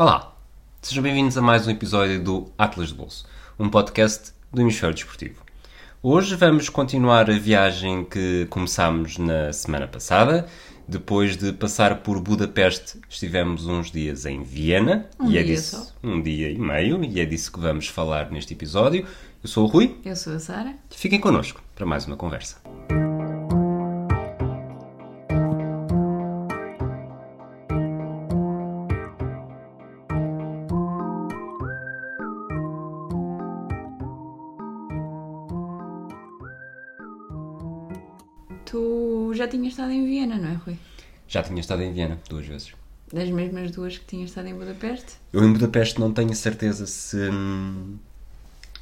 Olá, sejam bem-vindos a mais um episódio do Atlas de Bolso, um podcast do Hemisfério Desportivo. Hoje vamos continuar a viagem que começámos na semana passada. Depois de passar por Budapeste, estivemos uns dias em Viena. Um e é dia disso, só. Um dia e meio, e é disso que vamos falar neste episódio. Eu sou o Rui, Eu sou a Sara. fiquem connosco para mais uma conversa. Estado em Viena, não é, Rui? Já tinha estado em Viena duas vezes. Das mesmas duas que tinhas estado em Budapeste? Eu em Budapeste não tenho certeza se,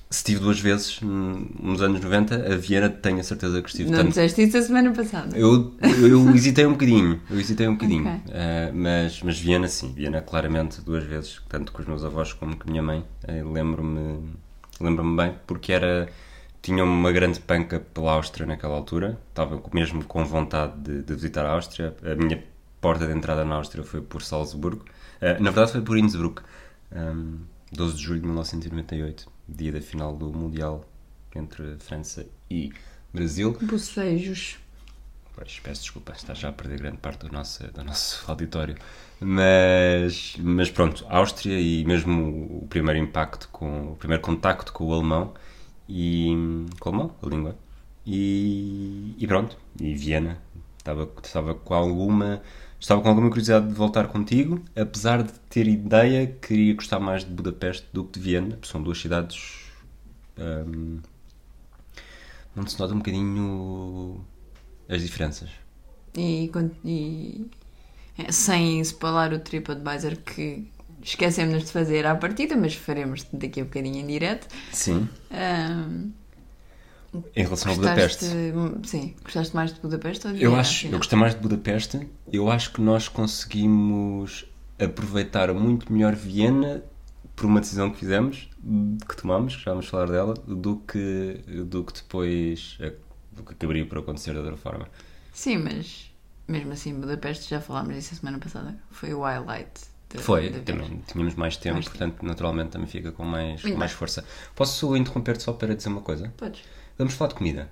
se estive duas vezes nos anos 90. A Viena tenho a certeza que estive não tanto. disseste isso a semana passada. Eu, eu, hesitei um bocadinho, eu hesitei um bocadinho, Ok. Eh, mas, mas Viena sim, Viena claramente duas vezes, tanto com os meus avós como com a minha mãe, Eh, lembro-me lembro-me bem, porque era, tinha uma grande panca pela Áustria naquela altura, estava mesmo com vontade de, de visitar a Áustria, a minha porta de entrada na Áustria foi por Salzburgo, Eh, na verdade foi por Innsbruck, um, 12 de julho de 1998, dia da final do Mundial entre França e Brasil. Bocejos. Pois, peço desculpa, está já a perder grande parte do nosso, do nosso auditório. Mas, mas pronto, Áustria e mesmo o primeiro impacto, com o primeiro contacto com o alemão, e, com o alemão, a língua, e, e pronto, e Viena. Estava, estava com alguma estava com alguma curiosidade de voltar contigo, apesar de ter ideia que iria gostar mais de Budapeste do que de Viena, são duas cidades hum, onde se nota um bocadinho as diferenças. E, e é, sem spoiler o TripAdvisor que esquecemos de fazer à partida, mas faremos daqui a bocadinho em direto. Sim. Ahm, Em relação a Budapeste. sim, gostaste mais de Budapeste ou de Eu Viena, acho, eu gostei mais de Budapeste. Eu acho que nós conseguimos aproveitar muito melhor Viena por uma decisão que fizemos, que tomamos, que já vamos falar dela, do que, do que depois eh, do que acabaria por acontecer de outra forma. Sim, mas mesmo assim, Budapeste, já falámos disso a semana passada, foi o highlight. Da- Foi, da também tínhamos mais tempo, Mais tempo. portanto, naturalmente também fica com mais, com mais força. Posso interromper-te só para dizer uma coisa? Podes. Vamos falar de comida.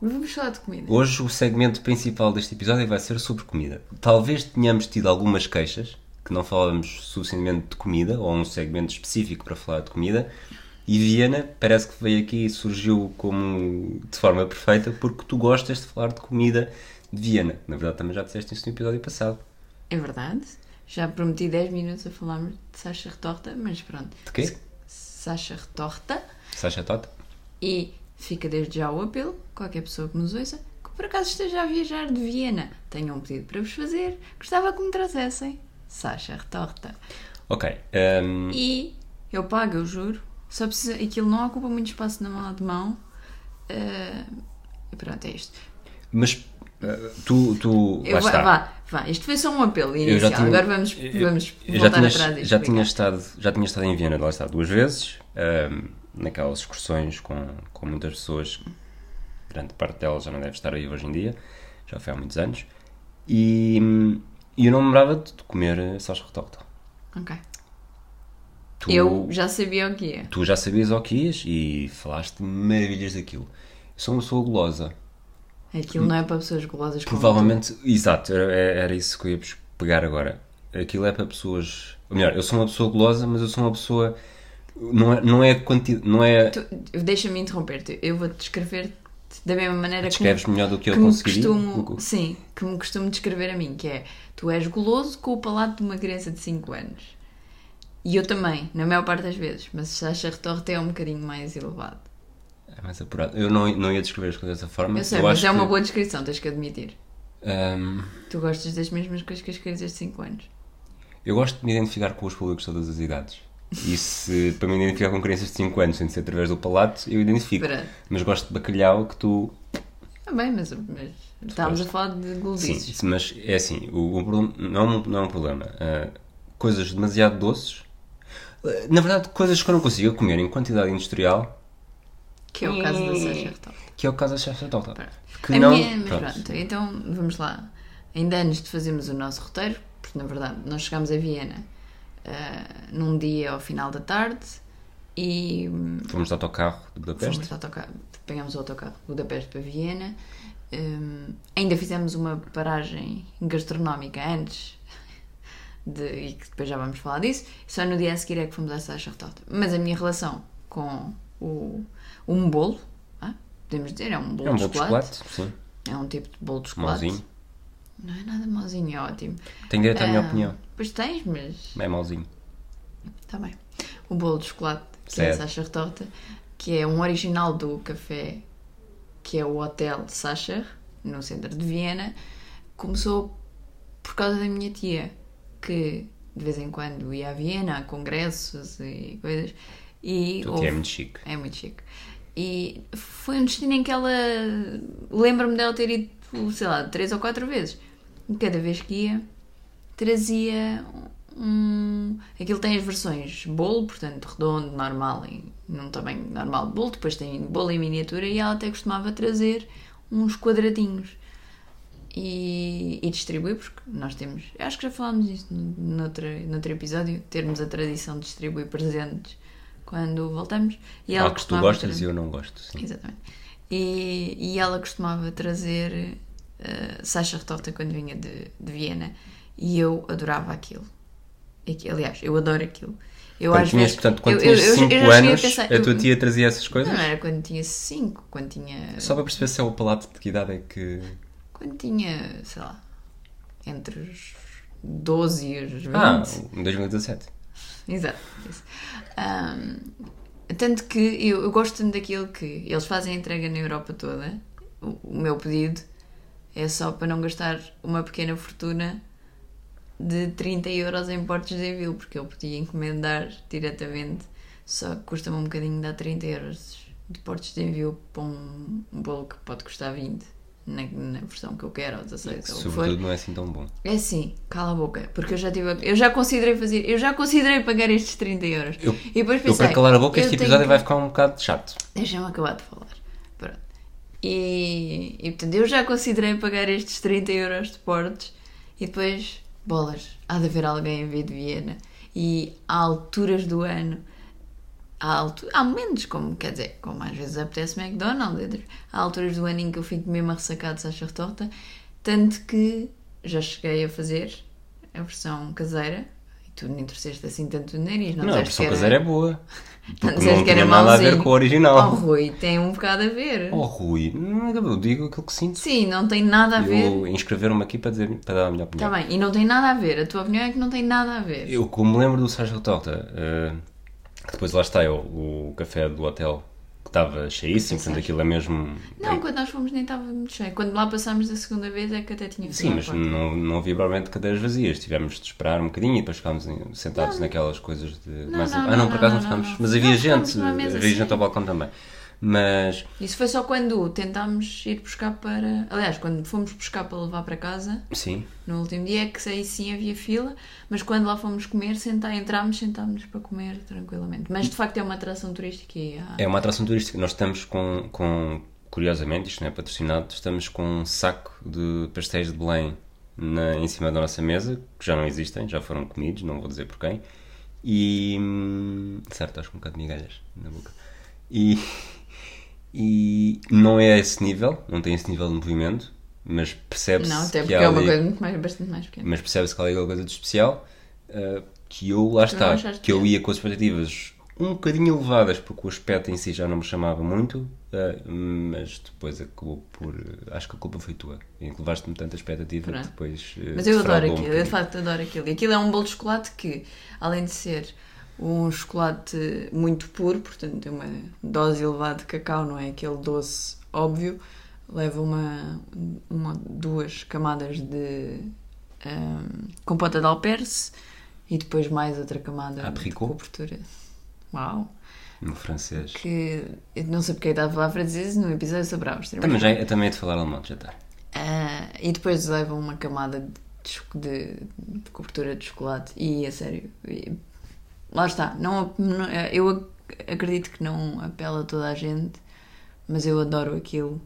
Vamos falar de comida. Hoje o segmento principal deste episódio vai ser sobre comida. Talvez tenhamos tido algumas queixas, que não falamos suficientemente de comida, ou um segmento específico para falar de comida, e Viena parece que veio aqui e surgiu como de forma perfeita, porque tu gostas de falar de comida de Viena. Na verdade também já disseste isso no episódio passado. É verdade. Já prometi 10 minutos a falarmos de Sasha Retorta, mas pronto. De quê? Sasha Retorta. Sacha Tota? E fica desde já o apelo, qualquer pessoa que nos ouça, que por acaso esteja a viajar de Viena, tenho um pedido para vos fazer, gostava que me trouxessem Sasha Retorta. Ok. ehm, E eu pago, eu juro. Só precisa, aquilo não ocupa muito espaço na mala de mão. E pronto, é isto. mas eh, tu, tu Eu vá, vá, vá. Isto foi só um apelo inicial. tinha- Agora vamos, vamos eu voltar já atrás tinha, e já tinha estado já tinha estado em Viena lá está duas vezes ahm, naquelas excursões com, com muitas pessoas grande parte delas já não deve estar aí hoje em dia já foi há muitos anos e, e eu não me lembrava de comer salsa retorta Ok. tu, Eu já sabia o que é. tu já sabias o que ias e falaste maravilhas daquilo eu sou uma pessoa gulosa Aquilo não é para pessoas golosas como Provavelmente, exato, era, era isso que eu ia pegar agora. Aquilo é para pessoas. Ou melhor, eu sou uma pessoa gulosa, mas eu sou uma pessoa. Não é, não é. Não é. Deixa-me interromper-te. Eu vou-te descrever da mesma maneira que, Descreves melhor do que eu que conseguiria. costumo, sim, que me costumo descrever a mim, que é tu és goloso com o palato de uma criança de 5 anos. E eu também, na maior parte das vezes, mas Sasha Retorte é um bocadinho mais elevado. É mais apurado. Eu não, não ia descrever as coisas dessa forma. Eu sei, mas acho é uma que, boa descrição, tens que admitir. hum, Tu gostas das mesmas coisas que as crianças de 5 anos. eu gosto de me identificar com os públicos de todas as idades. E se para me identificar com crianças de 5 anos, sem ser através do palato, eu identifico. Mas gosto de bacalhau que tu Ah, bem, mas, mas estávamos a falar de Sim, golosices. mas é assim, o, o não, é um- não é um problema. Ah, coisas demasiado doces, ah, na verdade, coisas que eu não consigo comer em quantidade industrial, Que é o caso da Sasha Retorte. que é o caso da Chef Torta. Que a não, minha, mas pronto. pronto, então vamos lá. Ainda antes de fazermos o nosso roteiro, porque na verdade nós chegámos a Viena ah, num dia ao final da tarde e hum, Fomos de autocarro de Budapeste. fomos de autocarro, apanhámos o autocarro de Budapeste para Viena. Hum, ainda fizemos uma paragem gastronómica antes de, e que depois já vamos falar disso. Só no dia a seguir é que fomos à Sachartorta. Mas a minha relação com o, um bolo, ah, podemos dizer, é um bolo, É um de, bolo de chocolate. chocolate, sim. É um tipo de bolo de chocolate. Mauzinho. Não é nada mauzinho, é ótimo. Tenho direito à minha Ah, opinião. Pois tens, mas É mauzinho. Está bem. O bolo de chocolate, que é a Certo. Sacher Torta, que é um original do café, que é o Hotel Sacher, no centro de Viena, começou por causa da minha tia, que de vez em quando ia a Viena a congressos e coisas. E Tu houve- é muito chique. é muito chique. E foi um destino em que ela. Lembro-me dela ter ido, sei lá, três ou quatro vezes. E cada vez que ia, trazia um. Aquilo tem as versões bolo, portanto, redondo, normal, e num tamanho normal de bolo. Depois tem bolo em miniatura e ela até costumava trazer uns quadradinhos. E, e distribuir, porque nós temos. Acho que já falámos disso no- noutro, noutro episódio, termos a tradição de distribuir presentes quando voltamos. E ela Há que tu gostas trazer- e eu não gosto. Sim. Exatamente. E, e ela costumava trazer uh, Sacha Retorta quando vinha de, de Viena e eu adorava aquilo. E aliás, eu adoro aquilo. Eu Quando às tinhas, vezes. portanto, quando eu- tinhas eu- eu- 5 eu já cheguei anos, pensar- a tua tia trazia essas coisas? Não, não era quando tinha 5, quando tinha. Só para perceber se é o palato de que idade é que. Quando tinha, sei lá, entre os 12 e os 20. Ah, em 2017. Exato. Ahm, tanto que eu, eu gosto tanto daquilo que eles fazem a entrega na Europa toda. O, o meu pedido é só para não gastar uma pequena fortuna de 30 euros em portos de envio, porque eu podia encomendar diretamente, só que custa-me um bocadinho dar 30 euros de portos de envio para um, um bolo que pode custar 20. Na, na versão que eu quero, ou 16, ou o que for. Sobretudo não é assim tão bom. É sim, cala a boca, porque eu já tive, eu já considerei fazer, eu já considerei pagar estes 30 euros. Eu, e depois eu pensei, para calar a boca, eu este episódio que- vai ficar um bocado chato. Deixa-me acabar de falar. Pronto. E, e portanto, eu já considerei pagar estes 30 euros de portes e depois, bolas, há de haver alguém a vir de Viena. E há alturas do ano, há, altu há momentos, como quer dizer, como às vezes apetece McDonald's, há alturas do ano em que eu fico mesmo a ressacar de Sacha Torta, tanto que já cheguei a fazer a versão caseira. E tu nem torceste assim tanto o nariz, não, Não, a versão era- caseira é boa. não disseste que era nada a ver com o original. Oh, Rui, tem um bocado a ver. Oh, Rui, não, eu digo aquilo que sinto. Sim, não tem nada a ver. Eu inscrever-me aqui para, dizer, para dar a minha opinião. Está bem, e não tem nada a ver. A tua opinião é que não tem nada a ver. Eu, como me lembro do Sérgio Torta, que depois lá está eu, o café do hotel que estava cheíssimo, portanto aquilo é mesmo. Não, quando nós fomos nem estava muito cheio. Quando lá passámos da segunda vez é que até tinha Sim, mas não, não havia provavelmente cadeiras vazias. Tivemos de esperar um bocadinho e depois ficámos sentados naquelas coisas de. mais- não, ah, não, não, por acaso não, não não, ficámos. não. Mas Não, havia gente, havia sim. gente ao balcão também. Mas Isso foi só quando tentámos ir buscar para. Aliás, quando fomos buscar para levar para casa, sim, no último dia, é que aí sim havia fila, mas quando lá fomos comer, sentar, entrámos, sentámos para comer tranquilamente. Mas de facto é uma atração turística e há... é uma atração turística. Nós estamos com, com curiosamente, isto não é patrocinado, estamos com um saco de pastéis de Belém na, em cima da nossa mesa, que já não existem, já foram comidos, não vou dizer por quem. E. hum, Certo, estás com um bocado de migalhas na boca. E. E não é esse nível, não tem esse nível de movimento, mas percebe-se Não, até que porque é uma ali- coisa muito mais, bastante mais pequena. mas percebe-se que há ali alguma coisa de especial uh, que eu, lá está, que eu ia com as expectativas um bocadinho elevadas porque o aspecto em si já não me chamava muito uh, mas depois acabou por acho que a culpa foi tua em que levaste-me tanta expectativa Pronto. que depois uh, Mas eu adoro defraudou um aquilo, eu de facto adoro aquilo. E aquilo é um bolo de chocolate que, além de ser um chocolate muito puro, portanto tem uma dose elevada de cacau, não é aquele doce óbvio, leva uma, uma duas camadas de ahm, compota de alperce e depois mais outra camada de Apricot? cobertura. Uau! no francês Que eu não sei porque estava a falar francês no episódio sobre a Áustria. também, já, eu também é de falar alemão, já está ah, e depois levam uma camada de, de- de cobertura de chocolate. E a sério, lá está. Não, não- eu ac- acredito que não apela a toda a gente, mas eu adoro aquilo.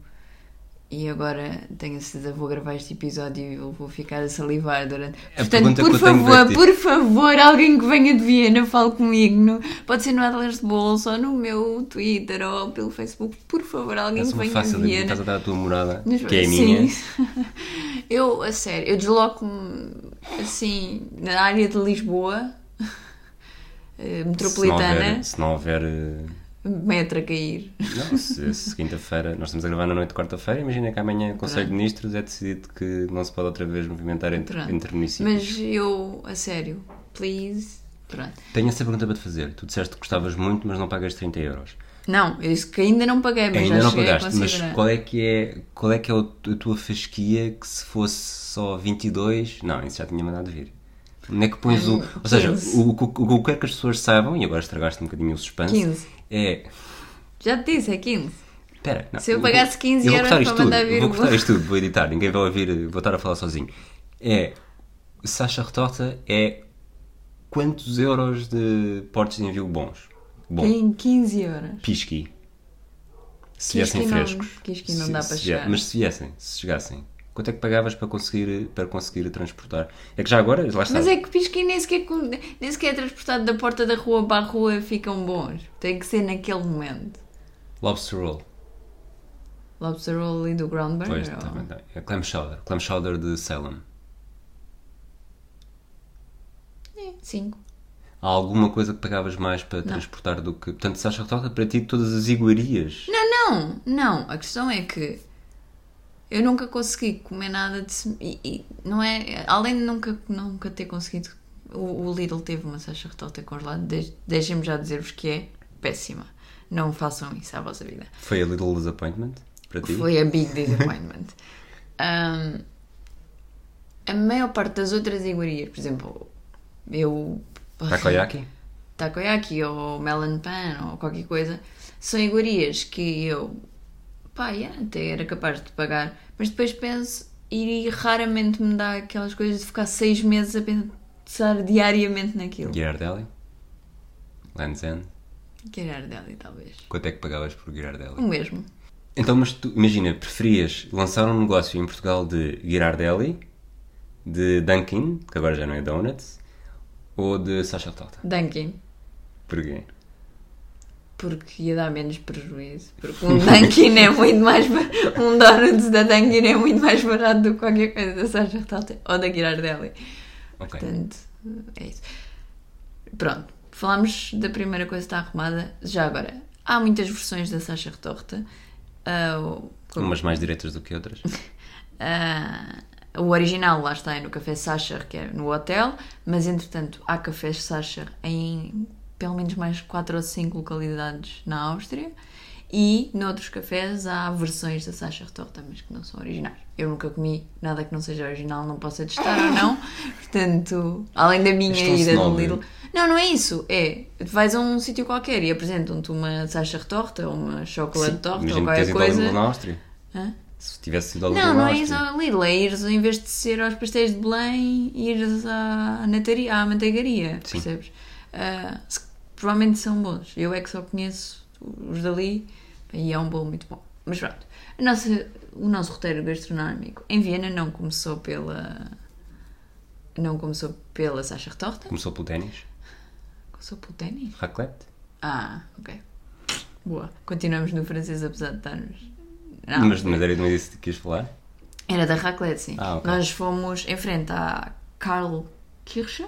E agora tenho a certeza vou gravar este episódio e vou ficar a salivar durante. A Portanto, por favor, por favor, alguém que venha de Viena, fale comigo. No... Pode ser no Atlas de Bolsa ou no meu Twitter ou pelo Facebook. Por favor, alguém que é venha fácil de Viena. estás a dar a tua morada, Mas- que é a minha. Eu, a sério, eu desloco-me assim na área de Lisboa, eh, Se não metropolitana, houver, se não houver eh, metro a cair. Não, se, se quinta-feira, nós estamos a gravar na noite de quarta-feira, imagina que amanhã o Conselho de Ministros é decidido que não se pode outra vez movimentar entre, Pronto. entre municípios. Mas eu, a sério, please. Pronto. Tenho essa pergunta para te fazer. Tu disseste que gostavas muito, mas não pagas 30 euros. Não, eu disse que ainda não paguei, mas Ainda já não a pagaste, mas qual é que é, qual é, que é a tua fasquia que se fosse só 22... Não, isso já tinha mandado vir. Onde é que pões o... Ou seja, 15. o, o, o que eu quero que as pessoas saibam, e agora estragaste um bocadinho o suspense, 15. é... Já te disse, é 15. Espera, não, Se eu pagasse 15 eu euros cortar isto para mandar vir Vou cortar isto tudo, vou editar, ninguém vai ouvir, vou estar a falar sozinho. É, Sacha Retorta é quantos euros de portos de envio bons? Bom, Tem 15 euros. pisqui. Se viessem não- frescos. quisqui não Se- dá para chegar. Mas se viessem, se chegassem, quanto é que pagavas para conseguir, para conseguir transportar? É que já agora, lá está. Mas é que pisquinho nem sequer, nem sequer é transportado da porta da rua para a rua ficam bons. Tem que ser naquele momento. Lobster Roll. Lobster roll ali do ground burger? Pois, ou- tá bem, tá. É Clam Chowder. Clam Chowder de Salem. É, 5. Há alguma coisa que pagavas mais para transportar do que. Portanto, Sacha Retorta, para ti, todas as iguarias. Não, não, não. A questão é que eu nunca consegui comer nada de. E, e não é. Além de nunca, nunca ter conseguido. O, o Lidl teve uma sacha retorta congelada. De- Deixem-me já dizer-vos que é péssima. Não façam isso à vossa vida. Foi a Little Disappointment para ti? Foi a big disappointment. Um, a maior parte das outras iguarias, por exemplo, eu. Takoyaki? takoyaki ou melon pan ou qualquer coisa, são iguarias que eu, pá, yeah, até era capaz de pagar, mas depois penso e raramente me dá aquelas coisas de ficar seis meses a pensar diariamente naquilo. Ghirardelli? Land's End? Ghirardelli, talvez. Quanto é que pagavas por Ghirardelli? O mesmo. Então, mas tu, imagina, preferias lançar um negócio em Portugal de Ghirardelli, de Dunkin', que agora já não é Donuts, ou de Sacha Retorta? Dunkin'. Porquê? Porque ia dar menos prejuízo. Porque um Dunkin' é muito mais. ba- Um Donuts da Dunkin' é muito mais barato do que qualquer coisa da Sacha Retalta ou da Ghirardelli. Ok. Portanto, é isso. Pronto, falámos da primeira coisa que está arrumada. Já agora, há muitas versões da Sacha Retorta. Ah, o- Umas mais diretas do que outras. ah, o original lá está é no Café Sacher, que é no hotel, mas entretanto há cafés Sacher em pelo menos mais 4 ou 5 localidades na Áustria e noutros cafés há versões da Sacha Retorta, mas que não são originais. Eu nunca comi nada que não seja original, não posso testar ou não, portanto, além da minha És tão ida do. Lidl. Não, não é isso, é, vais a um sítio qualquer e apresentam-te uma Sacha Retorta ou uma chocolate torta ou qualquer coisa. na Áustria. Hã? Se tivesse ido ao Lidl Não, não é isso ao Lidl, é ires, em vez de ser aos pastéis de Belém, ires à, nataria, à manteigaria, Sim. percebes? Se- provavelmente são bons. Eu é que só conheço os dali e é um bolo muito bom. Mas pronto, nossa, o nosso roteiro gastronómico em Viena não começou pela. Não começou pela Sacha Retorta, Começou pelo ténis. começou pelo ténis. Raclette. Ah, ok. Boa. Continuamos no francês, apesar de estarmos. Não, mas, mas era disso que ias falar? Era da raclette, sim. Ah, ok. Nós fomos em frente à Karl Kirche,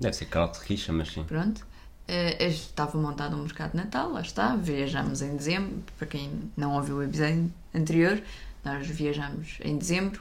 Deve ser Carl de Richa, mas sim. pronto. Eh, estava montado um mercado de Natal, lá está. Viajámos em dezembro. Para quem não ouviu o episódio anterior, nós viajámos em dezembro.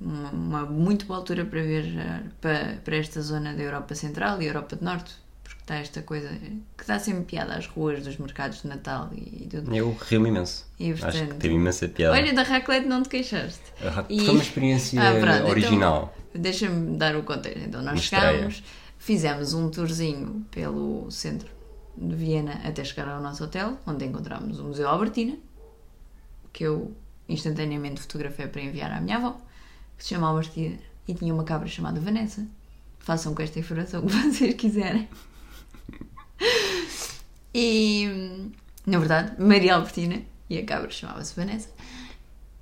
Uma, uma muito boa altura para viajar para, para esta zona da Europa Central e Europa do Norte. Porque está esta coisa que dá sempre piada às ruas dos mercados de Natal e tudo. Eu rio-me imenso. E, Acho que portanto, teve imensa piada. Olha, da raclette não te queixaste. A rac- e- Foi uma experiência Ah, pronto, então- original. Deixa-me dar o contexto. Então, nós chegámos, fizemos um tourzinho pelo centro de Viena até chegar ao nosso hotel, onde encontramos o Museu Albertina, que eu instantaneamente fotografei para enviar à minha avó, que se chama Albertina e tinha uma cabra chamada Vanessa. Façam com esta informação o que vocês quiserem. E, na verdade, Maria Albertina e a cabra chamava-se Vanessa.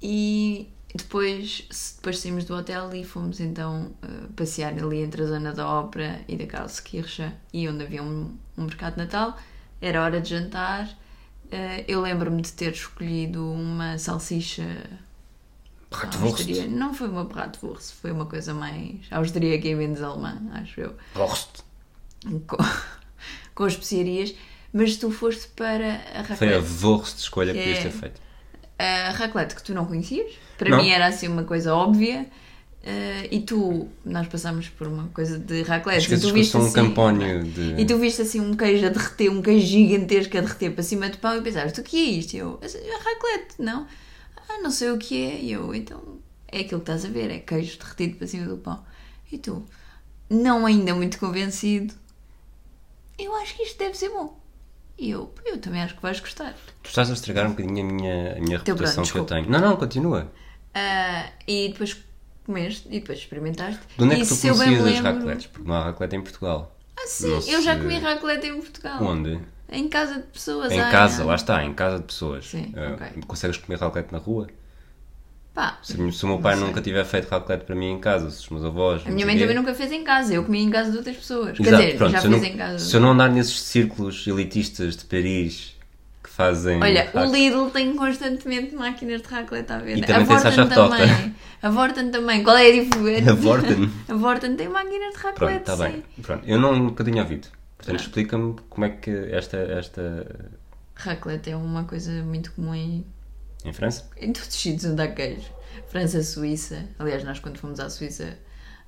E depois, depois saímos do hotel e fomos então eh, passear ali entre a zona da Ópera e da Karlskirche e onde havia um, um mercado de Natal. Era hora de jantar. Eh, eu lembro-me de ter escolhido uma salsicha Bratwurst. austríaca. Não foi uma bratwurst, foi uma coisa mais austríaca e menos alemã, acho eu. Wurst. Com, com especiarias. Mas tu foste para a Foi a. Wurst escolha que É. podias ter feito. A raclette que tu não conhecias. Para Não. mim era assim uma coisa óbvia. Eh, e tu, nós passámos por uma coisa de raclette. E tu viste um assim, campónio de. E tu viste assim um queijo a derreter, um queijo gigantesco a derreter para cima do pão e pensaste, o que é isto? E eu, "Assim, é raclette, não? Ah, não sei o que é. E eu, então, é aquilo que estás a ver, é queijo derretido para cima do pão. E tu, não ainda muito convencido, eu acho que isto deve ser bom. E eu, eu também acho que vais gostar. Tu estás a estragar um bocadinho a minha, a minha reputação que eu tenho. Não, não, continua. Ah, e depois comeste e depois experimentaste. De onde é e que tu conhecias as lembro- raclettes? Porque não há raclette em Portugal. Ah, sim, Não eu já comi raclette em Portugal. Onde? Em casa de pessoas. Em ah, casa, não. lá está, em casa de pessoas. Sim, Ah, ok. Consegues comer raclette na rua? Pá, Se, se o meu pai nunca tiver feito raclette para mim em casa, se os meus avós. A minha mãe também nunca fez em casa, eu comi em casa de outras pessoas. Quer Exato, dizer, pronto, já fiz não, em casa. se eu não andar nesses círculos elitistas de Paris que fazem. Olha, o Lidl tem constantemente máquinas de raclette à venda. E também a tem Vorten Tota. também. A Vorten também. Qual é a diferença? A Vorten? A Vorten tem máquinas de Pronto, raclette, está sim. bem. Pronto, eu não, nunca tinha ouvido. Portanto, Pronto. explica-me como é que esta, esta. Raclette é uma coisa muito comum em, Em França? em todos os sítios onde há queijo. França, Suíça. Aliás, nós quando fomos à Suíça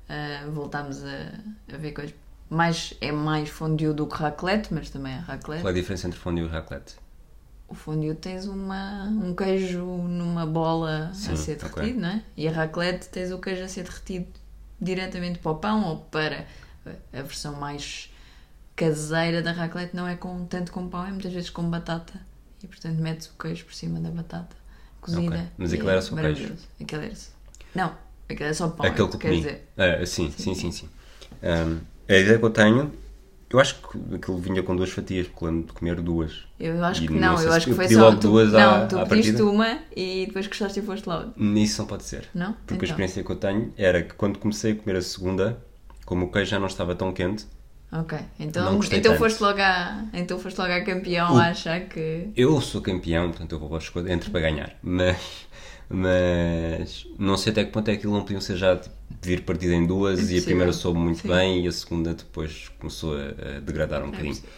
ah, voltámos a, a ver coisas. Mais, é mais fondue do que raclette, mas também é raclette. Qual é a diferença entre fondue e raclette? O fondue tens uma, um queijo numa bola a Sim, ser ok. derretido, não é? E a raclette tens o queijo a ser derretido diretamente para o pão ou para a versão mais caseira da raclette não é com, tanto com pão, é muitas vezes com batata e portanto metes o queijo por cima da batata cozida. Ok. Mas aquilo era só queijo? Aquilo era só- Não, aquilo era só pão, Aquele é que eu comi. dizer. Ah, sim, sim, sim, sim. Ahm, a ideia que eu tenho, eu acho que aquilo vinha com duas fatias, porque lembro de comer duas. Eu acho E que não não, eu acho que foi só. logo tu, duas não, à- tu à pediste partida. uma e depois gostaste e foste logo. Isso não pode ser. Não? Porque a Então. experiência que eu tenho era que quando comecei a comer a segunda, como o queijo já não estava tão quente, Ok, então, então, tanto. foste logo a, então foste logo a campeão O- a achar que. eu sou campeão, portanto eu vou às coisas, entre para ganhar. Mas, mas não sei até que ponto é que aquilo não podiam ser já tipo, vir partida em duas e a primeira soube muito Sim. bem e a segunda depois começou a, a degradar um bocadinho. possível.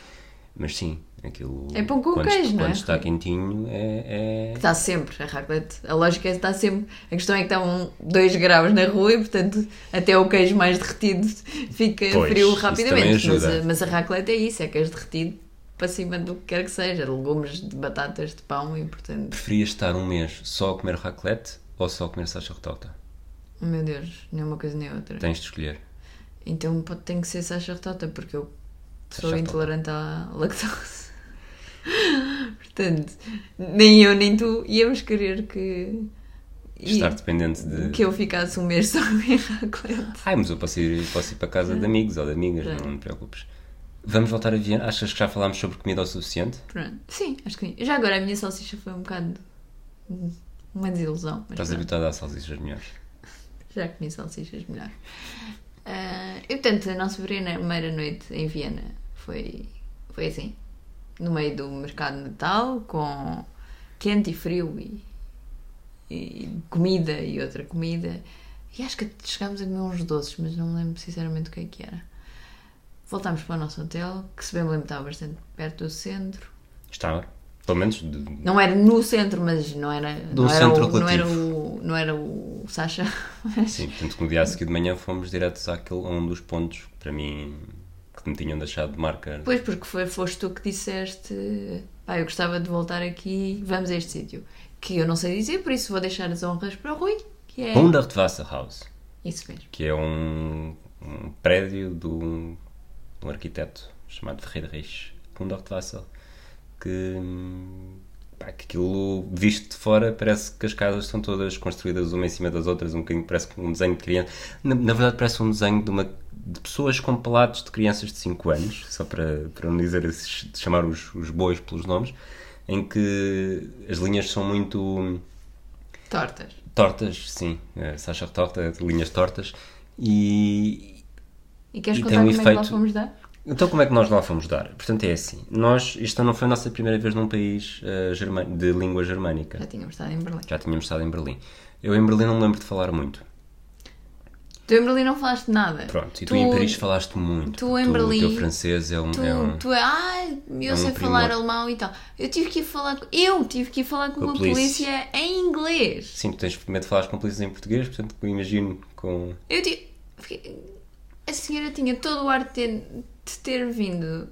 Mas sim, aquilo. É pão com quando, queijo, não é? quando está quentinho é. é- Está sempre, a raclette. A lógica é que está sempre. A questão é que estão 2 graus na rua e, portanto, até o queijo mais derretido fica Pois, frio rapidamente. Mas, a- mas a raclette é isso, é queijo derretido para cima do que quer que seja, legumes, de batatas, de pão e, portanto. Preferias estar um mês só a comer raclette ou só a comer sacha retota? oh Meu Deus, nem uma coisa nem outra. Tens de escolher. Então pode, tem que ser Sacha Retota, porque eu sou intolerante à lactose. Portanto, nem eu nem tu íamos querer que. Estar dependente de. que eu ficasse um mês só a comer raclette. Ai, mas eu posso ir, posso ir para casa de amigos ou de amigas, Pronto. não te preocupes. Vamos voltar a Viena? Achas que já falámos sobre comida o suficiente? Pronto. Sim, acho que sim. Já agora a minha salsicha foi um bocado. uma desilusão. Estás pronto, habituado a salsichas melhores. já comi salsichas melhor. Ah, e portanto, a nossa primeira noite em Viena foi, foi assim. No meio do mercado de Natal, com quente e frio e, e comida e outra comida. E acho que chegámos a comer uns doces, mas não me lembro sinceramente o que é que era. Voltámos para o nosso hotel, que se bem me lembro estava bastante perto do centro. Estava. Pelo menos. De... Não era no centro, mas não era, Do não, era centro o, não era o não era o Sasha. mas- Sim, portanto, no dia a seguir de manhã fomos diretos àquele, a um dos pontos que para mim que me tinham deixado de marca. Pois, porque foi, foste tu que disseste pá, eu gostava de voltar aqui, vamos a este sítio. Que eu não sei dizer, por isso vou deixar as honras para o Rui, que é Hundertwasserhaus, isso mesmo. que é um, um prédio de um, de um arquiteto chamado Friedrich Hundertwasser, que, hum, pá, que aquilo visto de fora parece que as casas são todas construídas uma em cima das outras, um bocadinho parece que um desenho de criança. Na, na verdade, parece um desenho de, uma, de pessoas com pelados de crianças de 5 anos, só para, para não dizer de chamar os, os bois pelos nomes, em que as linhas são muito Tortas. tortas, sim, uh, Sacha torta, linhas tortas. E E queres E contar um como é que efeito- fomos dar? Então como é que nós lá fomos dar? Portanto é assim, nós, isto não foi a nossa primeira vez num país uh, de língua germânica. Já tínhamos estado em Berlim. Já tínhamos estado em Berlim. Eu em Berlim não me lembro de falar muito. Tu em Berlim não falaste nada. Pronto, e tu, em Paris falaste muito. tu em porque Berlim- O teu francês é um... Tu, é um- tu é, ai, eu é sei falar alemão e tal. Eu tive que ir falar, com- eu tive que ir falar com Com a uma polícia. polícia em inglês. Sim, tu tens medo de falar com polícias em português, portanto eu imagino com... Eu tive, a senhora tinha todo o ar de ter, de ter vindo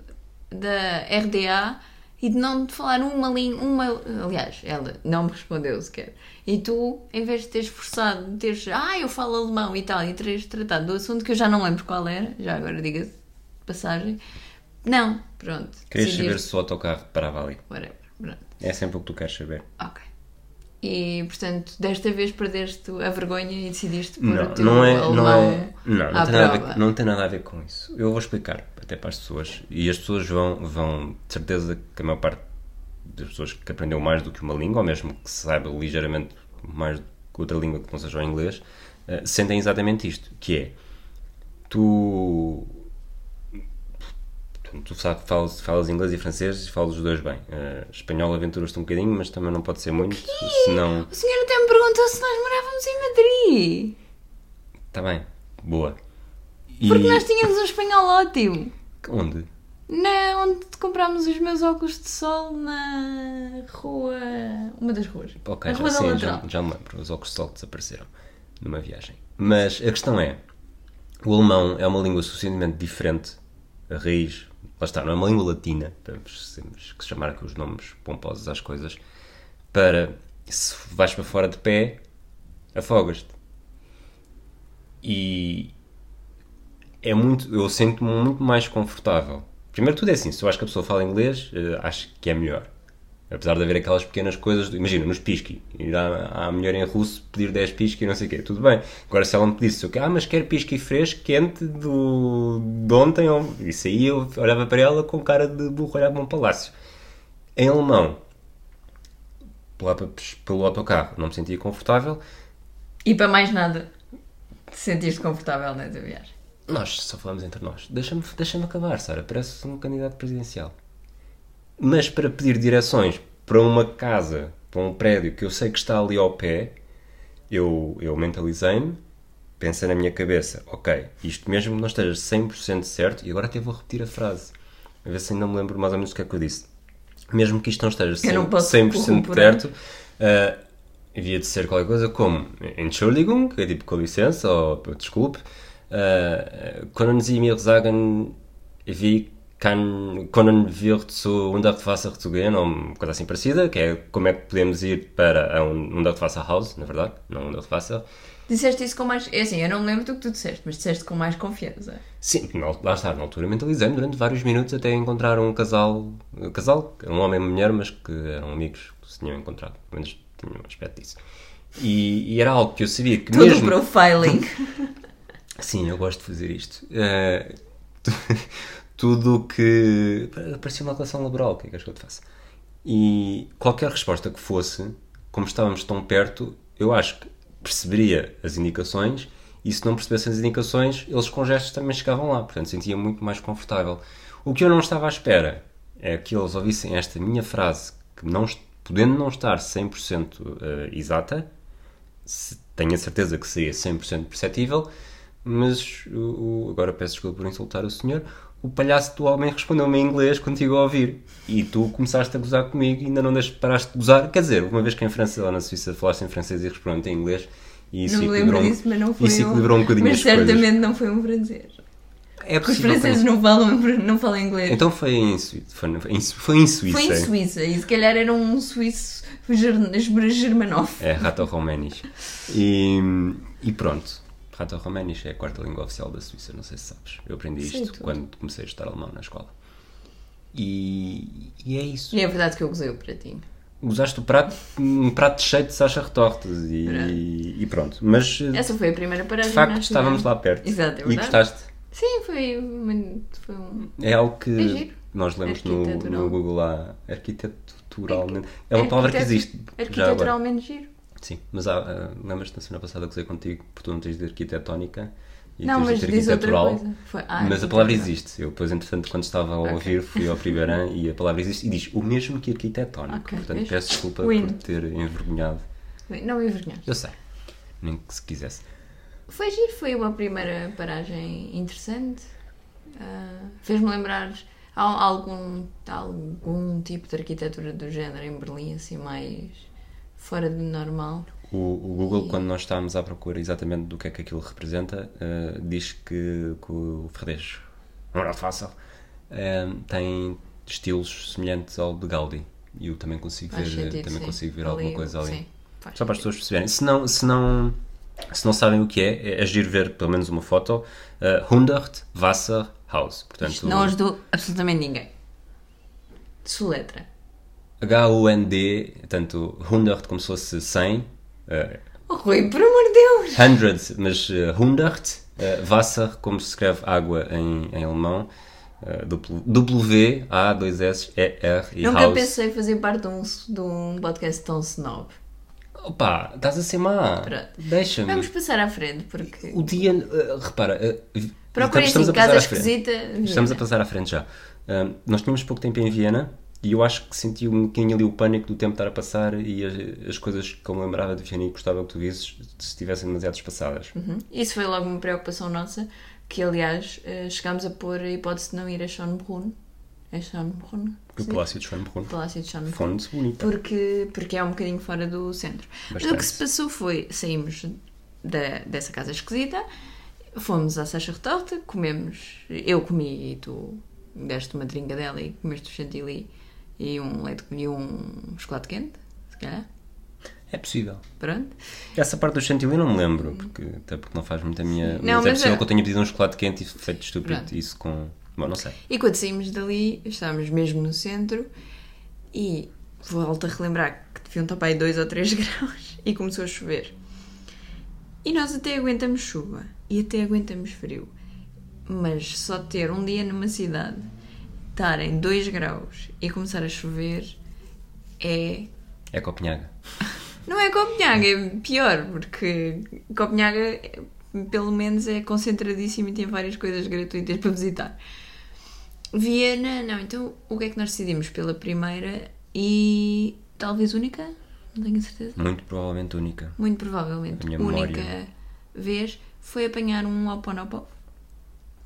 da RDA e de não te falar uma língua, uma, aliás, ela não me respondeu sequer. E tu, em vez de teres forçado, de teres, ah, eu falo alemão e tal, e teres tratado do assunto que eu já não lembro qual era, já agora diga-se de passagem, não, pronto. Querias saber se o autocarro parava ali. Whatever, pronto. É sempre o que tu queres saber. Ok. E, portanto, desta vez perdeste a vergonha e decidiste pôr o Não, teu não é, não é, não, não, tem nada ver, não tem nada a ver com isso. Eu vou explicar até para as pessoas e as pessoas vão, vão de certeza que a maior parte das pessoas que aprendeu mais do que uma língua, ou mesmo que saiba ligeiramente mais do que outra língua que não seja o inglês, eh, sentem exatamente isto, que é tu tu falas, falas inglês e francês e falas os dois bem. Eh, espanhol aventuras-te um bocadinho, mas também não pode ser muito, senão O senhor até me perguntou se nós morávamos em Madrid. está bem, boa. E Porque nós tínhamos um espanhol ótimo. onde? Na, onde comprámos os meus óculos de sol na rua. Uma das ruas. Ok, na rua sim, já, já me lembro. Os óculos de sol desapareceram numa viagem. Mas a questão é: o alemão é uma língua suficientemente diferente, a raiz, lá está, não é uma língua latina, temos, temos que chamar aqui os nomes pomposos às coisas, para se vais para fora de pé, afogas-te. E é muito, eu sinto-me muito mais confortável. Primeiro tudo é assim, se eu acho que a pessoa fala inglês, eh, acho que é melhor. Apesar de haver aquelas pequenas coisas, imagina, nos pisqui, ir à, à mulher em russo pedir 10 pisqui e não sei o quê, tudo bem. Agora se ela me pedisse, ah, mas quer pisqui fresco, quente, do, de ontem, ou- isso aí eu olhava para ela com cara de burro, olhava para um palácio. Em alemão, pelo, pelo autocarro, não me sentia confortável, E para mais nada, te sentiste confortável nessa viagem. Nós só falamos entre nós. Deixa-me deixa acabar, Sara. Parece um candidato presidencial. Mas para pedir direções para uma casa, para um prédio que eu sei que está ali ao pé, eu, eu mentalizei-me, pensei na minha cabeça, ok, isto mesmo que não esteja 100% certo, e agora até vou repetir a frase, a ver se ainda me lembro mais ou menos o que é que eu disse. Mesmo que isto não esteja 100%, Eu não posso 100% corroborar. certo, ah, havia de ser qualquer coisa como Entschuldigung, que é tipo com licença, ou desculpe, uh, können Sie mir sagen, wie kann, können wir zu Hundertwasser zu gehen, ou uma coisa assim parecida, que é como é que podemos ir para um Hundertwasserhaus, na verdade, não Hundertwasser. Disseste isso com mais. É assim, eu não me lembro do que tu disseste, mas disseste com mais confiança. Sim, lá está, na altura mentalizei-me durante vários minutos até encontrar um casal, um casal, um homem e uma mulher, mas que eram amigos que se tinham encontrado, pelo menos tinham um aspecto disso. E, e era algo que eu sabia que Todo mesmo... profiling. Sim, eu gosto de fazer isto. Tu- tudo que. Parecia uma relação laboral, o que é que que eu te faço? E qualquer resposta que fosse, como estávamos tão perto, eu acho que perceberia as indicações e se não percebessem as indicações, eles com gestos também chegavam lá, portanto sentia muito mais confortável. O que eu não estava à espera é que eles ouvissem esta minha frase, que não, podendo não estar 100% eh, exata, se- tenho a certeza que seria 100% perceptível, mas agora peço desculpa por insultar o senhor. O palhaço do homem respondeu-me em inglês contigo a ouvir. E tu começaste a gozar comigo e ainda não deixaste, paraste de gozar. Quer dizer, uma vez que em França, lá na Suíça, falaste em francês e respondeu em inglês. E isso não me lembro equilibrou- disso, mas não foi Isso um- equilibrou um bocadinho Mas as coisas. certamente não foi um francês. É Porque os franceses não falam, não falam inglês. Então foi em, Suíça, foi, em, foi em Suíça. foi em Suíça e se calhar era um suíço ger- germanófono. É Rato Romanis. E, e pronto. Rato Romanis é a quarta língua oficial da Suíça, não sei se sabes. Eu aprendi isto quando comecei a estudar alemão na escola. E, e é isso. E é verdade que eu gozei o pratinho. Usaste o prato, um prato cheio de Sacha retortas e, e pronto. Mas de Essa foi a primeira paragem que facto estávamos lá perto. Exato, é e verdade. gostaste. Sim, foi, foi um. É algo que É nós lemos no, no Google lá, arquiteturalmente. É uma palavra que existe. Arquiteturalmente giro. Sim, mas há, ah, lembras-te na semana passada que usei contigo porque tu não tens de arquitetónica e Não, tens de arquitetural. Foi- ah, mas a palavra existe. Eu depois, entretanto, quando estava a Ok. ouvir, fui ao Pribeirã e a palavra existe e diz o mesmo que arquitetónico. Ok, Portanto, peço desculpa Win. por ter envergonhado. Não me envergonhaste. Eu sei, nem que se quisesse. Foi giro, foi uma primeira paragem interessante. Ah, Fez-me lembrar há algum, algum tipo de arquitetura do género em Berlim, assim, mais fora do normal. O, o Google, quando nós estávamos à procura exatamente do que é que aquilo representa, eh, diz que, que o Ferrejo, não era fácil, eh, tem estilos semelhantes ao de Gaudi. E eu também consigo Faz ver, sentido, também sim. consigo ver alguma Ali, coisa ali. Sim, Só para as pessoas perceberem. Se não, se não, se não sabem o que é, é agir ver pelo menos uma foto. Uh, 100 Wasser House. Portanto, Isto não ajudou absolutamente ninguém. Soletra. H-U-N-D, tanto 100 como se fosse 100. Uh, Oh, Rui, por amor de Deus! 100, mas uh, 100. Uh, Wasser, como se escreve água em, em alemão. Uh, duplo- W-A-2-S-E-R e Nunca House. pensei fazer parte de um, de um podcast tão snob. Opa, estás a ser má. Deixa-me. Vamos passar à frente, porque. O dia. uh, repara. Uh, Procurem estamos a passar casa à frente. esquisita. Estamos a passar à frente já. Um, nós tínhamos pouco tempo em Viena e eu acho que senti um bocadinho ali o pânico do tempo estar a passar e as, as coisas que eu me lembrava de Viena e gostava que tu visses se estivessem demasiado espaçadas. Uhum. Isso foi logo uma preocupação nossa, que aliás eh, chegámos a pôr a hipótese de não ir a Schönbrunn. É Schönbrunn? Porque o. Palácio de Schönbrunn, Palácio de Schönbrunn. fonte bonita. Porque, porque é um bocadinho fora do centro. Mas o que se passou foi, saímos da, dessa casa esquisita, fomos à Sacha Retorta, comemos, eu comi e tu deste uma dringa dela e comeste o chantilly e um leite e um chocolate quente, se calhar, É possível. pronto. Essa parte do chantilly não me lembro, porque, até porque não faz muito a minha. Não, mas é mas possível é- que eu tenha pedido um chocolate quente e feito estúpido Pronto. isso com. Bom, não sei. E quando saímos dali, estávamos mesmo no centro e volto a relembrar que deviam estar para aí 2 ou 3 graus e começou a chover. E nós até aguentamos chuva e até aguentamos frio. Mas só ter um dia numa cidade, estar em 2 graus e começar a chover é. É Copenhaga. Não é Copenhaga, é pior, porque Copenhaga, pelo menos, é concentradíssimo e tem várias coisas gratuitas para visitar. Viena, não, então o que é que nós decidimos pela primeira e talvez única? Não tenho certeza. Muito provavelmente única. Muito provavelmente única memória. vez foi apanhar um Oponopov.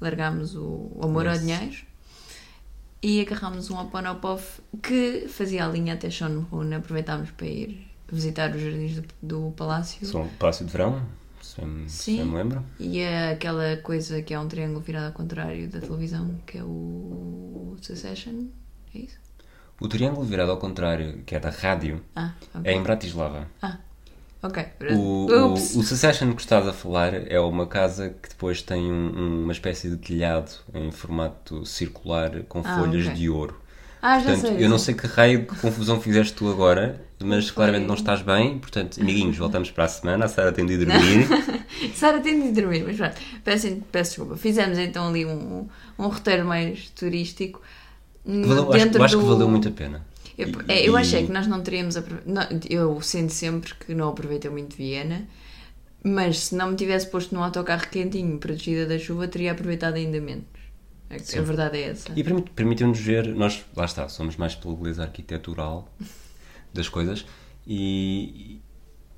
Largámos o amor ao Yes. dinheiro e agarrámos um Oponopov que fazia a linha até Schönbrunn. Aproveitámos para ir visitar os jardins do, do palácio. São o Palácio de Verão, se Sim. bem me lembro. E é aquela coisa que é um triângulo virado ao contrário da televisão, que é o Succession. É isso? O triângulo virado ao contrário, que é da rádio, Ah, ok. é em Bratislava. Ah, ok. O, o, o Succession que estás a falar é uma casa que depois tem um- um- uma espécie de telhado em formato circular com Ah, folhas ok. de ouro. Ah, já Portanto, sei. eu não sei que raio de confusão fizeste tu agora, mas claramente não estás bem. Portanto, amiguinhos, voltamos para a semana. A Sara tem de ir dormir. Sara tem de dormir, mas pronto. Peço, peço desculpa. Fizemos então ali um, um roteiro mais turístico. Valeu- acho, eu acho que valeu muito a pena. Eu, E- é, eu e- achei que nós não teríamos. não, eu sinto sempre que não aproveitei muito Viena, mas se não me tivesse posto num autocarro quentinho, protegida da chuva, teria aproveitado ainda menos. A, verdade é essa. E permitiu-nos ver, nós, lá está, somos mais pela beleza arquitetural das coisas e,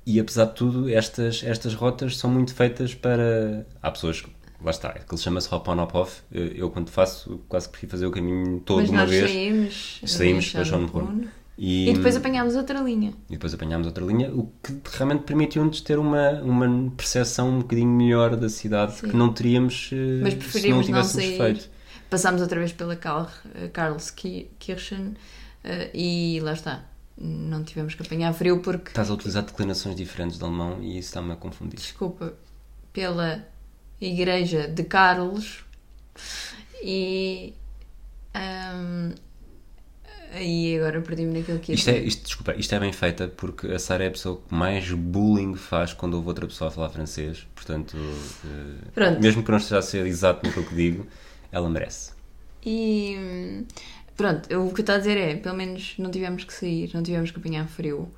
e apesar de tudo, estas, estas rotas são muito feitas para. Há pessoas, lá está, aquilo chama-se hop on hop off. Eu, quando faço, quase prefiro fazer o caminho todo de uma vez. saímos. Saímos para. Schönbrunn, E, E depois apanhámos outra linha. e depois apanhámos outra linha, o que realmente permitiu-nos ter uma, uma percepção um bocadinho melhor da cidade Sim. que não teríamos eh, Mas se não não, tivéssemos sair. feito. Passámos outra vez pela Karl, Karlskirchen eh, e lá está. Não tivemos que apanhar frio porque, Estás a utilizar declinações diferentes de alemão e isso está-me a confundir. desculpa, pela igreja de Carlos e. ahm, e agora perdi-me naquilo que Isto é, isto, desculpa, isto é bem feita porque a Sara é a pessoa que mais bullying faz quando ouve outra pessoa a falar francês. Portanto, eh, Pronto. mesmo que não esteja a ser exato naquilo que digo, ela merece. E hum, pronto, eu- o que eu estou a dizer é, pelo menos não tivemos que sair, não tivemos que apanhar frio.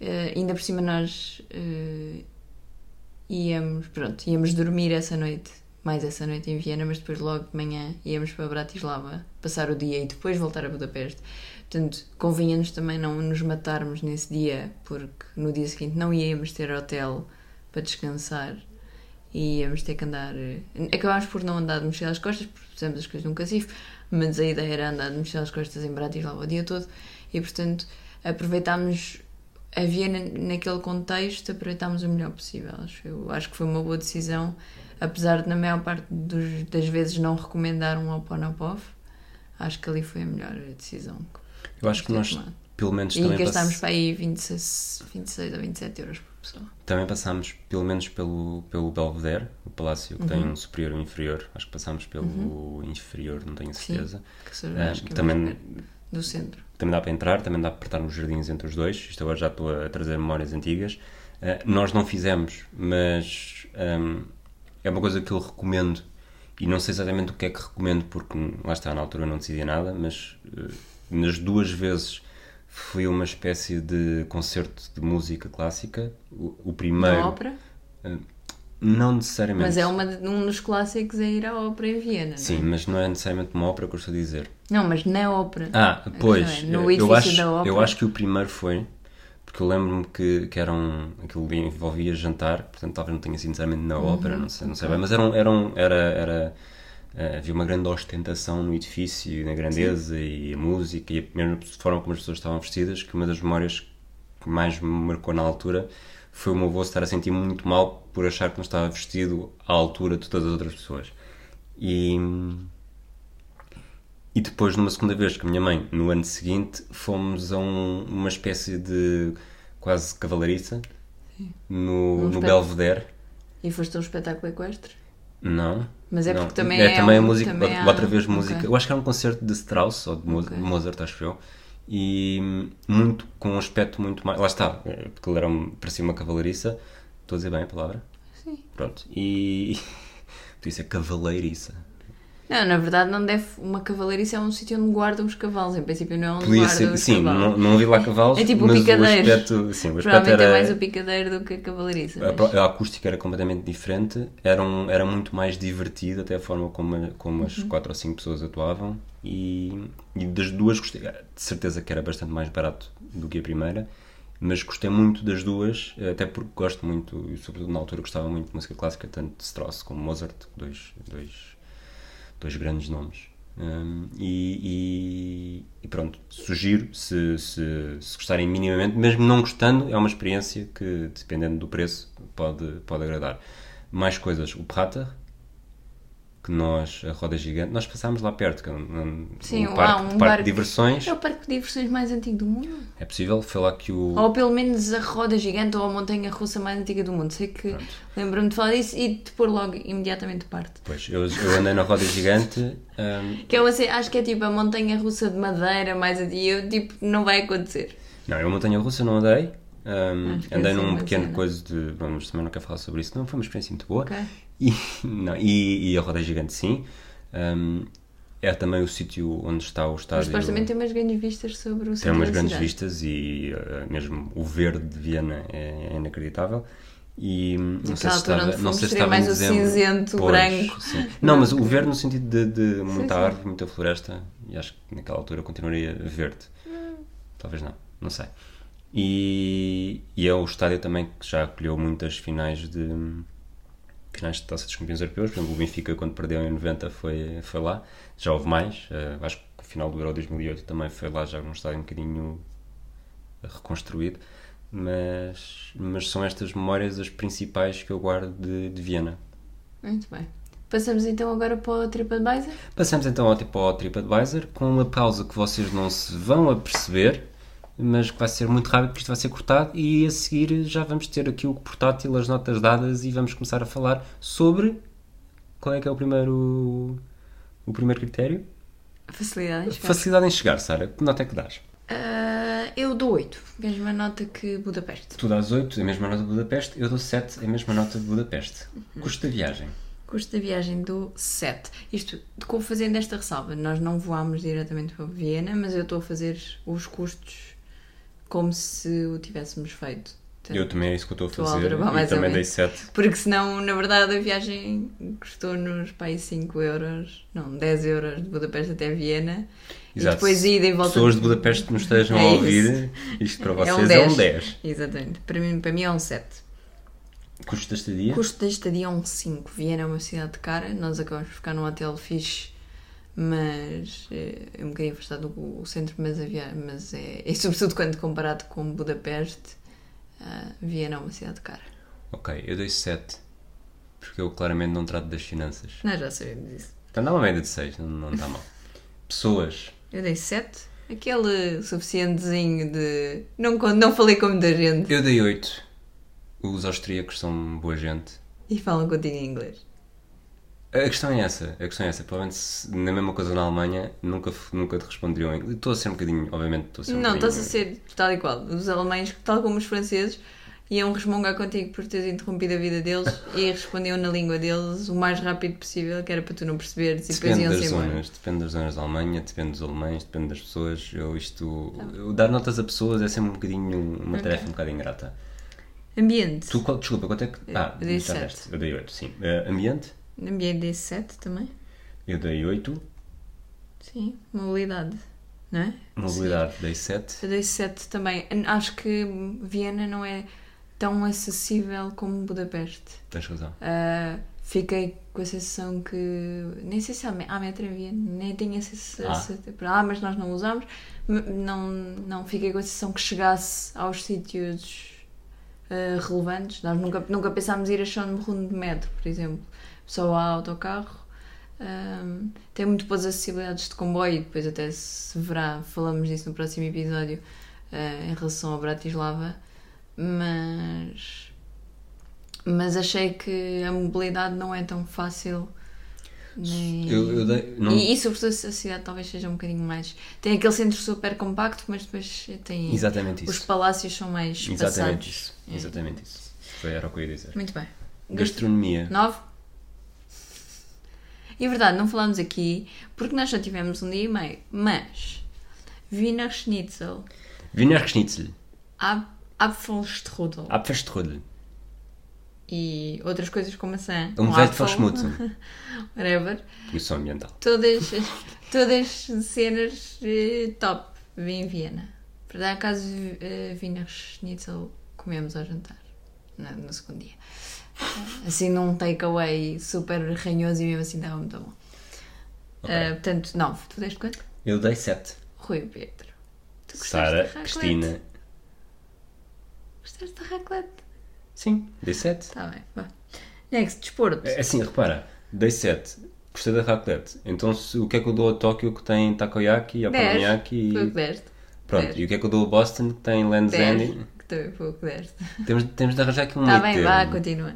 Eh, ainda por cima nós eh, íamos, pronto, íamos dormir essa noite, mais essa noite em Viena, mas depois logo de manhã íamos para Bratislava passar o dia e depois voltar a Budapeste. Portanto, convinha-nos também não nos matarmos nesse dia, porque no dia seguinte não íamos ter hotel para descansar e íamos ter que andar. eh, Acabámos por não andar de mochila às costas, porque fizemos as coisas num cacifo, mas a ideia era andar de mochila às costas em Bratislava o dia todo e, portanto, aproveitámos a Viena naquele contexto, aproveitámos o melhor possível. Acho- Eu acho que foi uma boa decisão, apesar de, na maior parte dos- das vezes, não recomendar um Oponopov. Acho que ali foi a melhor decisão. Eu acho que nós, tomado. pelo menos, E também, gastámos pass- para aí 26, 26 ou 27 euros por pessoa. também passámos, pelo menos, pelo, pelo Belvedere, o palácio, que Uhum. tem um superior e um inferior. Acho que passámos pelo inferior, não tenho certeza. Que se- Ah, acho que é também, do centro. Também dá para entrar, também dá para apertar nos jardins entre os dois. Isto agora já estou a trazer memórias antigas. Ah, nós não fizemos, mas ahm, é uma coisa que eu recomendo. E não sei exatamente o que é que recomendo, porque lá está, na altura eu não decidia nada, mas eh, nas duas vezes foi uma espécie de concerto de música clássica. O, o primeiro. Na ópera? Não necessariamente. Mas é uma, um dos clássicos é ir à ópera em Viena. não é? Sim, mas não é necessariamente uma ópera que eu estou a dizer. Não, mas na ópera. Ah, pois. questão é, no eu, edifício acho, da ópera. eu acho que o primeiro foi. Porque eu lembro-me que, que era um, aquilo envolvia jantar, portanto talvez não tenha sido necessariamente na Uhum, ópera, não sei, não sei bem, mas era, um, era, um- era, era eh, havia uma grande ostentação no edifício, na grandeza e a música e a mesma forma como as pessoas estavam vestidas, que uma das memórias que mais me marcou na altura foi o meu avô estar a sentir muito mal por achar que não estava vestido à altura de todas as outras pessoas. E, e depois, numa segunda vez, com a minha mãe, no ano seguinte, fomos a um- uma espécie de quase cavalariça no, Um no. Belvedere. E foste a um espetáculo equestre? Não. Mas é não. porque também é é também a um- música, também outra, há- vez música. Eu acho que era um concerto de Strauss ou de Mo- Ok. Mozart, acho eu. E hum, muito, com um aspecto muito mais. Lá está, eh, porque ele era parecia uma cavalariça. Estou a dizer bem a palavra? Sim. Pronto. E. Tu disse é cavaleiriça. Não, na verdade não deve. Uma cavalariça é um sítio onde guardam os cavalos. Em princípio não é onde Podia guardam ser, sim, cavalos. não, não vi lá cavalos, É tipo o picadeiro. o aspecto, sim, o aspecto Provavelmente era, é mais o picadeiro do que a cavalariça. a, mas- a acústica era completamente diferente, era, um- era muito mais divertido até a forma como, como as Uhum. quatro ou cinco pessoas atuavam e, e das duas gostei, de certeza que era bastante mais barato do que a primeira, mas gostei muito das duas, até porque gosto muito, e sobretudo na altura gostava muito de música clássica, tanto de Strauss como Mozart, dois, dois, dois grandes nomes. Hum, e, e- e pronto, sugiro se, se, se gostarem minimamente, mesmo não gostando, é uma experiência que, dependendo do preço, pode, pode agradar. Mais coisas, o Prater, que nós, a roda gigante, nós passámos lá perto, que é um, Sim, um parque, um parque barco- de diversões. É o parque de diversões mais antigo do mundo. É possível, foi lá que o. Ou pelo menos a roda gigante ou a montanha russa mais antiga do mundo. Sei que lembro-me de falar disso e de pôr logo imediatamente parte. Pois, eu, eu andei na roda gigante. hum, Que é uma, ce- acho que é tipo a montanha russa de madeira mais antiga. Eu, tipo, não vai acontecer. Não, eu montanha russa não andei. Acho que andei ser num pequeno coisa de. Vamos, também não quero falar sobre isso, não. Foi uma experiência muito boa. Ok. E, não, e, e a roda gigante, sim. Hum, é também o sítio onde está o Mas estádio. supostamente tem umas grandes vistas sobre o tem centro umas da grandes cidade. vistas e uh, mesmo o verde de Viena é, é inacreditável. E hum, não sei se estava, não sei se estava em mais o dezembro. cinzento, Pois, branco. sim. Não, mas o verde no sentido de, de muita sim. árvore, muita floresta, e acho que naquela altura continuaria verde. Talvez não, não sei. E, e é o estádio também que já acolheu muitas finais de finais de taça dos campeões europeus. Por exemplo, o Benfica, quando perdeu em 90, foi, foi lá. Já houve mais. eh, acho que o final do Euro 2008 também foi lá, já num estádio um bocadinho reconstruído. Mas, mas são estas memórias as principais que eu guardo de, de Viena. Muito bem. Passamos então agora para o TripAdvisor. Passamos então ao, tipo, ao TripAdvisor com uma pausa que vocês não se vão a perceber, mas que vai ser muito rápido porque isto vai ser cortado e a seguir já vamos ter aqui o portátil, as notas dadas e vamos começar a falar sobre qual é que é o primeiro o primeiro critério? Facilidade em chegar. Facilidade em chegar, Sara. Que nota é que dás? Ah, eu dou 8. Mesma nota que Budapeste. Tu dás 8, a mesma nota de Budapeste, eu dou 7, a mesma nota de Budapeste. Uhum. Custo da viagem. Custo da viagem do 7. Isto, com fazendo esta ressalva, nós não voámos diretamente para Viena, mas eu estou a fazer os custos como se o tivéssemos feito. Portanto, Eu também é isso que eu estou a a fazer. E mais ou também dei menos. 7. Porque senão, na verdade, a viagem custou-nos para aí 5 euros, não, 10 euros de Budapeste até Viena. E depois ida e volta. Pessoas de Budapeste que nos estejam É a ouvir, isto para É um vocês é um 10. 10. Exatamente. Para mim, para mim é um 7. Custo da estadia? Custo da estadia é um 5. Viena é uma cidade cara. Nós acabamos de ficar num hotel fixe, mas eh, é um bocadinho afastado do centro, mas, a via... mas é... E sobretudo quando comparado com Budapeste, ah, Viena é uma cidade cara. Ok, eu dei 7. Porque eu claramente não trato das finanças. Nós já sabemos isso. Então dá uma média de 6, não, não está mal. Pessoas. Eu dei 7. Aquele suficientezinho de. Não, não falei com muita gente Eu dei 8. Os austríacos são boa gente. e falam contigo em inglês. A questão é essa, a questão é essa. Provavelmente se na mesma coisa na Alemanha nunca, nunca te responderiam em. Estou a ser um bocadinho, obviamente estou a ser um Não, bocadinho... estás a ser tal e qual. Os alemães, tal como os franceses, iam resmungar contigo por teres interrompido a vida deles e respondiam na língua deles o mais rápido possível, que era para tu não perceberes e depois Depende das zonas, depende das zonas da Alemanha, depende dos alemães, depende das pessoas. Eu isto. Eu dar notas a pessoas é sempre um bocadinho uma Ok. tarefa um bocado ingrata. Ambiente. Tu, qual- desculpa, quanto é que. Ah, eu dei já sete. deste. Eu dei 8, sim. Eh, ambiente, Ambiente dei 7 também. eu dei 8. Sim. Mobilidade. Não é? Mobilidade, dei 7. Eu dei 7 também. Acho que Viena não é tão acessível como Budapeste. Tens razão. Uh, fiquei com a sensação que nem sei se há, me- há metro em Viena, nem tenho essa Ah. ah. mas nós não usamos. Não, não fiquei com a sensação que chegasse aos sítios uh, relevantes. Nós nunca, nunca pensámos ir a Schönbrunn de metro, por exemplo. Só há autocarro. Um, tem muito boas acessibilidades de comboio, depois até se verá, falamos disso no próximo episódio uh, em relação a Bratislava, mas mas achei que a mobilidade não é tão fácil. Nem... Eu, eu dei. Não, E, e sobretudo se a cidade talvez seja um bocadinho mais. Tem aquele centro super compacto, mas depois tem. exatamente Os isso. palácios são mais Exatamente passados. isso. É. Exatamente isso. Foi, era o que eu ia dizer. Muito bem. Gastronomia. 9? E é verdade, não falámos aqui porque nós só tivemos um dia e meio, mas Wiener Schnitzel, Wiener Schnitzel. Ap- Apfelstrudel Apfelstrudel. e outras coisas como maçã, Um com velho Apfel, Verschmutzen. whatever, Comissão ambiental. todas, todas cenas eh, top em Viena. Para dar caso uh, Wiener Schnitzel comemos ao jantar na- no segundo dia. Assim num takeaway super ranhoso e mesmo assim estava muito bom. Ok. Eh, portanto, 9. Tu deste quanto? Eu dei 7. Rui Pedro. Tu gostaste Sara, da raclette? Cristina. Gostaste da raclette? Sim, dei 7. Está bem, vá. Next, desporto. É assim, repara, dei 7. Gostei da raclette. Então se- o que é que eu dou a Tóquio que tem takoyaki, okonomiyaki Foi o e... que deste. Pronto, Dez. e o que é que eu dou a Boston que tem Land's 10. End? Que também foi o que deste. Temos, temos de arranjar aqui um Está bem, vá, continua.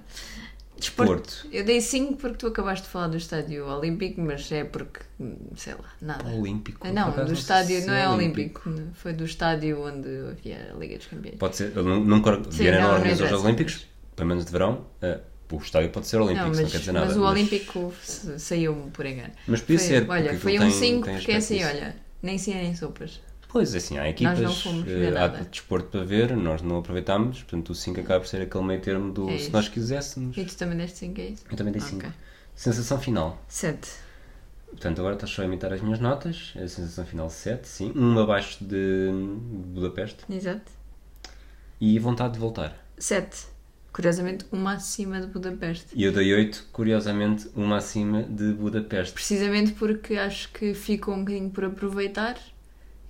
Desporto. Eu dei 5 porque tu acabaste de falar do estádio olímpico, mas é porque, sei lá, nada. Olímpico. Não, do estádio não é olímpico. Foi do estádio onde havia a Liga dos Campeões. Pode ser, nunca Sim, Viena não, não não organiza os Olímpicos, pelo menos de verão. eh, o estádio pode ser olímpico, não, mas, não quer dizer nada. mas o Olímpico s- saiu-me por engano. Mas podia Foi- ser. Olha, foi um tem- 5 tem porque é assim, olha, nem sim nem sopas. Pois, assim, há equipas, eh, há desporto para ver, nós não aproveitámos, portanto o 5 acaba por ser aquele meio termo do É se nós quiséssemos. E tu também deste 5, é isso? Eu também dei 5. Ok. Sensação final. 7. Portanto, agora estás só a imitar as minhas notas. A sensação final 7, sim. Um abaixo de Budapeste. Exato. E vontade de voltar. 7. Curiosamente, uma acima de Budapeste. E eu dei 8, curiosamente, uma acima de Budapeste. Precisamente porque acho que ficou um bocadinho por aproveitar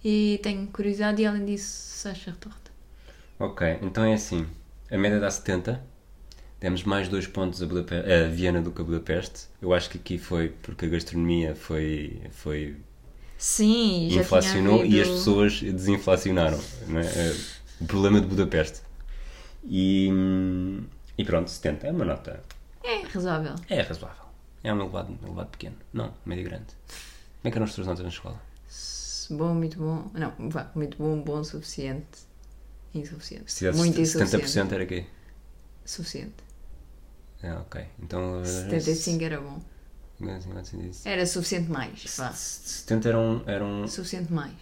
e tenho curiosidade e além disso, Sacha retorta. Ok, então é assim. A média dá 70. Demos mais 2 pontos a, a Viena do que a Budapeste. Eu acho que aqui foi porque a gastronomia foi, foi Sim, já inflacionou e as pessoas desinflacionaram. é? É O problema de Budapeste. E, e pronto, 70 é uma nota. É razoável. É razoável. É um elevado, elevado pequeno. Não, médio grande. Como é que eram as tuas notas na escola? Bom, muito bom. Não, vá, muito bom, bom, suficiente. Insuficiente. Se muito insuficiente. 70% era quê? Suficiente. Ah, ok. Então. eh, 75 era bom. 50, 50, 110. Era suficiente mais. Vá. 70 era um, era um. Suficiente mais.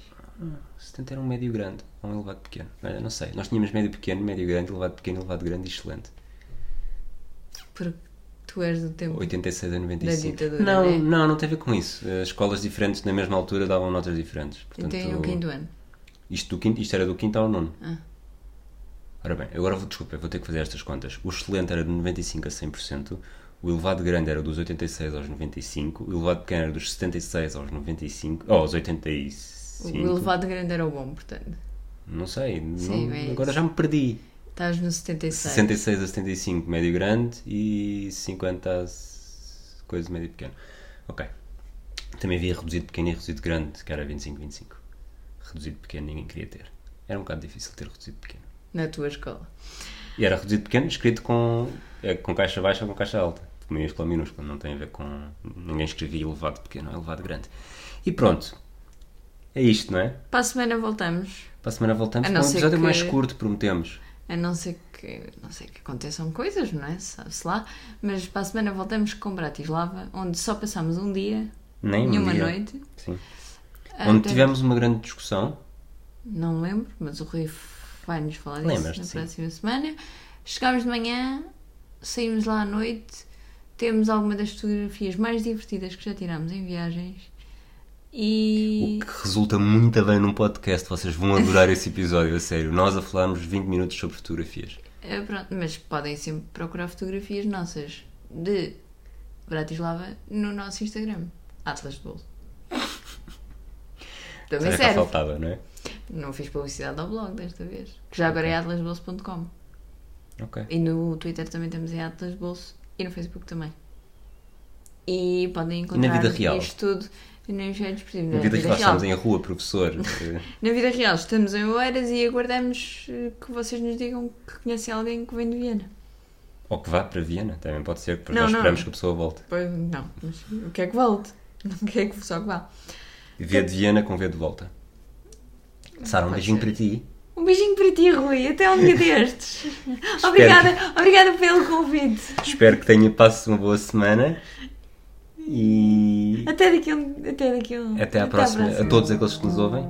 70 era um médio grande ou um elevado pequeno. Olha, não sei. Nós tínhamos médio pequeno, médio grande, elevado pequeno, elevado grande e excelente. Porque tu és do tempo 86 a da 95. ditadura. Não, né? não, não tem a ver com isso. As escolas diferentes na mesma altura davam notas diferentes. Portanto, Então, o quinto ano. Isto, do quinto, isto era do quinto ao nono. Ah. Ora bem, agora vou, desculpa, vou ter que fazer estas contas. O excelente era de 95 a 100%, o elevado grande era dos 86 aos 95, o elevado pequeno era dos 76 aos 95, oh, aos O 85. elevado grande era o bom, portanto. Não sei, Sim, não- agora isso. já me perdi. Estás no 76. 66 a 75, médio grande e 50 a coisa médio pequeno. Ok. Também havia reduzido pequeno e reduzido grande, que era 25-25. Reduzido pequeno ninguém queria ter. Era um bocado difícil ter reduzido pequeno. Na tua escola. E era reduzido pequeno escrito com, é, com caixa baixa ou com caixa alta. Minúsculo ou minúsculo. Não tem a ver com. Ninguém escrevia elevado pequeno ou elevado grande. E pronto. É isto, não é? Para a semana voltamos. Para a semana voltamos A com um episódio que- mais curto, prometemos. A não ser que, não sei que aconteçam coisas, não é? Sabe-se lá. Mas para a semana voltamos com Bratislava, onde só passamos um dia, Nem um nenhuma dia. noite. Sim. Ah, Onde tivemos uma grande discussão. Não lembro, mas o Rui vai-nos falar disso na sim. próxima semana. Chegámos de manhã, saímos lá à noite, temos alguma das fotografias mais divertidas que já tirámos em viagens. E O que resulta muito bem num podcast. Vocês vão adorar esse episódio, a sério. Nós a falarmos 20 minutos sobre fotografias. eh, pronto, mas podem sempre procurar fotografias nossas de Bratislava no nosso Instagram, Atlas de Bolso. Também serve. faltava, não é? Não fiz publicidade ao blog desta vez, que já agora é atlasbolso.com. Ok. E no Twitter também temos em Atlas Bolso e no Facebook também. E podem encontrar vida real? isto tudo nos sites possíveis. Na vida real estamos em rua, professor. eh, Na vida real estamos em Oeiras e aguardamos eh, que vocês nos digam que conhecem alguém que vem de Viena. Ou que vá para Viena, também pode ser, depois Não, nós não. esperamos que a pessoa volte. Pois não, mas o que é que volte? Não quer que só que vá. V de Viena com V de volta. Sara, um beijinho ser. para ti. Um beijinho para ti, Rui, até um dia destes. obrigada, obrigada pelo convite. Espero que tenha passo uma boa semana. E Até daqui a um. Até, daqui um, até à próxima. A todos aqueles que nos ouvem.